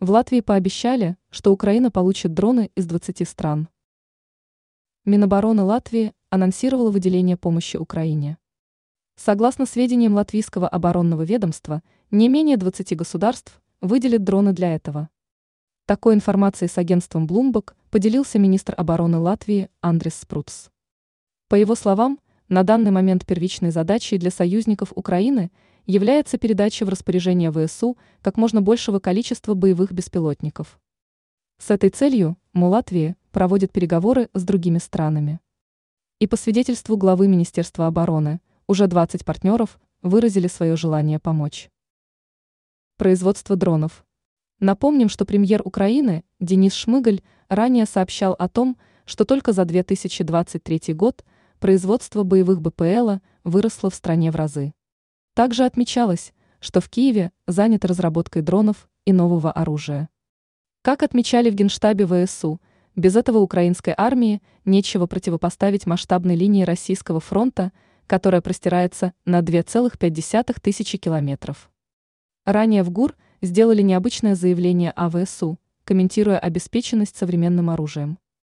В Латвии пообещали, что Украина получит дроны из 20 стран. Минобороны Латвии анонсировала выделение помощи Украине. Согласно сведениям латвийского оборонного ведомства, не менее 20 государств выделят дроны для этого. Такой информацией с агентством Bloomberg поделился министр обороны Латвии Андрис Спрутс. По его словам, на данный момент первичной задачей для союзников Украины является передача в распоряжение ВСУ как можно большего количества боевых беспилотников. С этой целью МУ Латвии проводит переговоры с другими странами. И по свидетельству главы Министерства обороны, уже 20 партнеров выразили свое желание помочь. Производство дронов. Напомним, что премьер Украины Денис Шмыгаль ранее сообщал о том, что только за 2023 год – производство боевых БПЛа выросло в стране в разы. Также отмечалось, что в Киеве занят разработкой дронов и нового оружия. Как отмечали в Генштабе ВСУ, без этого украинской армии нечего противопоставить масштабной линии Российского фронта, которая простирается на 2,5 тысячи километров. Ранее в ГУР сделали необычное заявление о ВСУ, комментируя обеспеченность современным оружием.